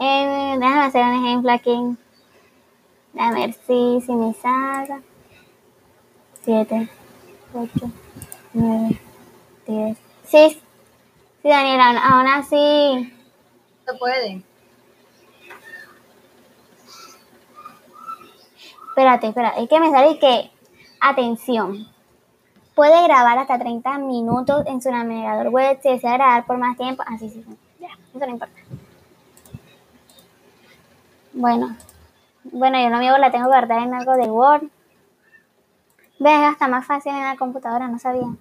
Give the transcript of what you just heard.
Eh, déjame hacer un ejemplo aquí. Déjame ver si, si me salga. 7, 8, 9, 10. Sí, sí, Daniela, aún así. Se puede. Espérate, espérate. Es que me sale que. Atención. Puede grabar hasta 30 minutos en su navegador web si desea grabar por más tiempo. Así, sí, sí. Ya, eso no importa. Bueno. Bueno, yo no mío la tengo guardada en algo de Word. Ves, hasta más fácil en la computadora, no sabía.